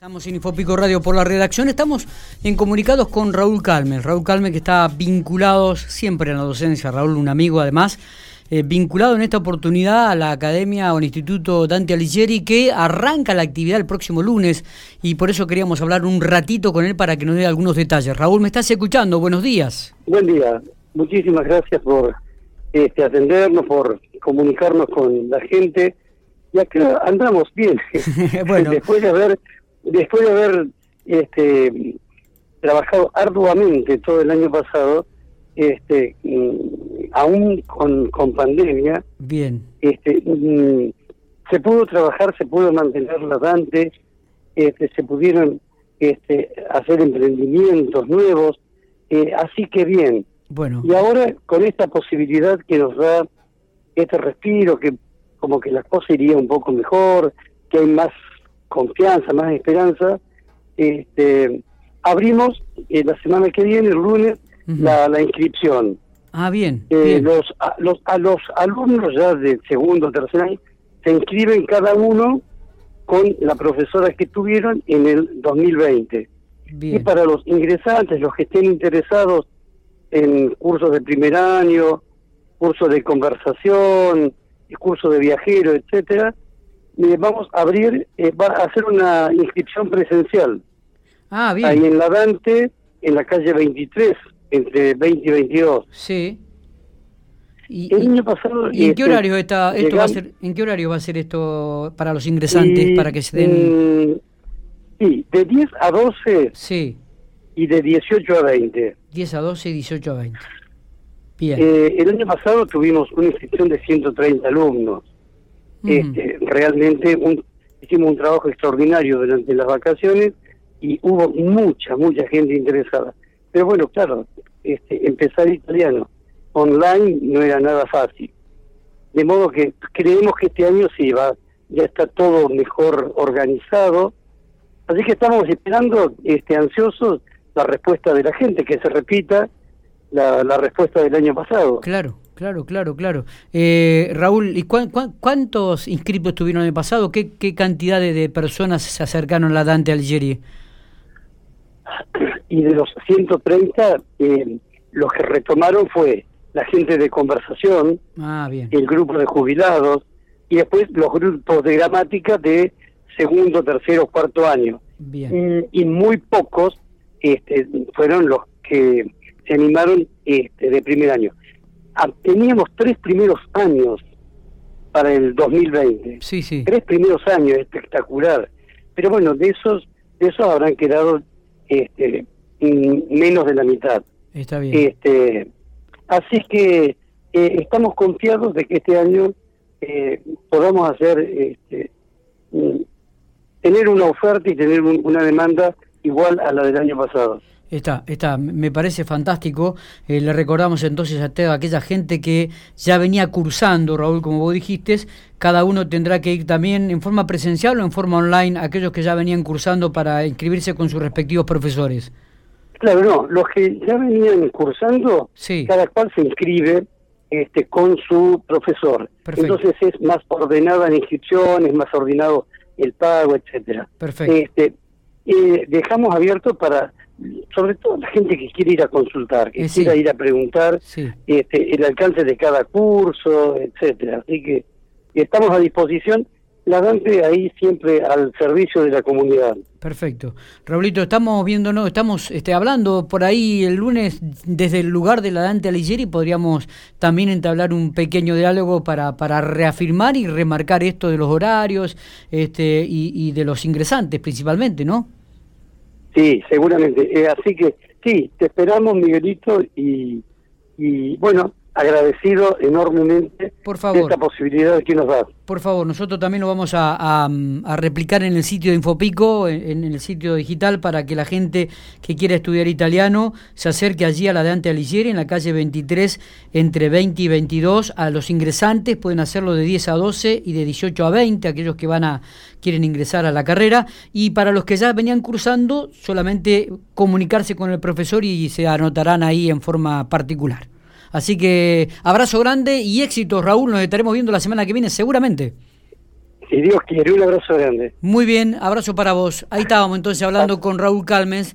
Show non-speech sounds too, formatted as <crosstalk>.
Estamos en Infopico Radio por la redacción, estamos en comunicados con Raúl Calme, Raúl Calme que está vinculado siempre en la docencia, Raúl un amigo además, eh, vinculado en esta oportunidad a la Academia o al Instituto Dante Alighieri que arranca la actividad el próximo lunes y por eso queríamos hablar un ratito con él para que nos dé algunos detalles. Raúl, ¿me estás escuchando? Buenos días. Buen día, muchísimas gracias por este, atendernos, por comunicarnos con la gente y acá andamos bien, <laughs> <laughs> bueno. después de haber después de haber este, trabajado arduamente todo el año pasado, este, mm, aún con, con pandemia, bien, este, mm, se pudo trabajar, se pudo mantener la Dante, este, se pudieron este, hacer emprendimientos nuevos, eh, así que bien. Bueno. Y ahora con esta posibilidad que nos da este respiro, que como que la cosa iría un poco mejor, que hay más confianza, más esperanza, este, abrimos eh, la semana que viene, el lunes, la, la, inscripción. Ah, bien. Eh, Los, a, los, a los alumnos ya de segundo o tercer año se inscriben cada uno con la profesora que tuvieron en el 2020. Bien. Y para los ingresantes, los que estén interesados en cursos de primer año, cursos de conversación, cursos de viajero, etcétera, vamos a abrir, eh, va a hacer una inscripción presencial. Ah, bien. Ahí en la Dante, en la calle 23, entre 20 y 22. Sí. Y, el año pasado... ¿Y en qué este, horario está, esto va a ser, en qué horario va a ser esto para los ingresantes, para que se den... Sí, de 10 a 12. Sí. Y de 18 a 20. 10 a 12 y 18 a 20. Bien. Eh, el año pasado tuvimos una inscripción de 130 alumnos. Este, realmente un, hicimos un trabajo extraordinario durante las vacaciones y hubo mucha, mucha gente interesada. Pero bueno, claro, este, empezar italiano online no era nada fácil. De modo que creemos que este año sí va, ya está todo mejor organizado. Así que estamos esperando, este, ansiosos, la respuesta de la gente, que se repita la, la respuesta del año pasado. Claro. Claro, claro, claro. Eh, Raúl, ¿y cuántos inscritos tuvieron en el pasado? ¿Qué, qué cantidad de, personas se acercaron a la Dante Algerie? Y de los 130, eh, los que retomaron fue la gente de conversación, ah, bien. el grupo de jubilados y después los grupos de gramática de segundo, tercero, cuarto año. Bien. Y, y muy pocos este, fueron los que se animaron este, de primer año. Ah, teníamos tres primeros años para el 2020. Sí, sí. Tres primeros años, espectacular. Pero bueno, de esos, de esos habrán quedado este, menos de la mitad. Está bien. Este, así que eh, estamos confiados de que este año eh, podamos hacer, este, tener una oferta y tener una demanda igual a la del año pasado. Está, está, me parece fantástico. Eh, le recordamos entonces a toda aquella gente que ya venía cursando, Raúl, como vos dijiste, cada uno tendrá que ir también en forma presencial o en forma online, aquellos que ya venían cursando para inscribirse con sus respectivos profesores. Claro, no, los que ya venían cursando, sí. cada cual se inscribe este, con su profesor. Perfecto. Entonces es más ordenada la inscripción, es más ordenado el pago, etcétera. Perfecto. Este, eh, dejamos abierto para sobre todo la gente que quiere ir a consultar, que Eh, quiera sí. ir a preguntar Sí. este, el alcance de cada curso, etcétera. Así que estamos a disposición, la Dante ahí siempre al servicio de la comunidad. Perfecto. Raulito, estamos viéndonos, estamos este, hablando por ahí el lunes desde el lugar de la Dante Alighieri, podríamos también entablar un pequeño diálogo para, para reafirmar y remarcar esto de los horarios este, y, y de los ingresantes principalmente, ¿no? Sí, seguramente. Eh, así que sí, te esperamos, Miguelito, y, y bueno, agradecido enormemente Por de favor. esta posibilidad que nos das. Por favor, nosotros también lo vamos a, a- a replicar en el sitio de Infopico, en, en el sitio digital, para que la gente que quiera estudiar italiano se acerque allí a la Dante Alighieri, en la calle 23, entre 20 y 22. A los ingresantes pueden hacerlo de 10 a 12 y de 18 a 20, aquellos que van a quieren ingresar a la carrera. Y para los que ya venían cursando, solamente comunicarse con el profesor y se anotarán ahí en forma particular. Así que abrazo grande y éxito, Raúl. Nos estaremos viendo la semana que viene, seguramente. Si Dios quiere, un abrazo grande. Muy bien, abrazo para vos. Ahí estábamos entonces hablando con Raúl Calmes,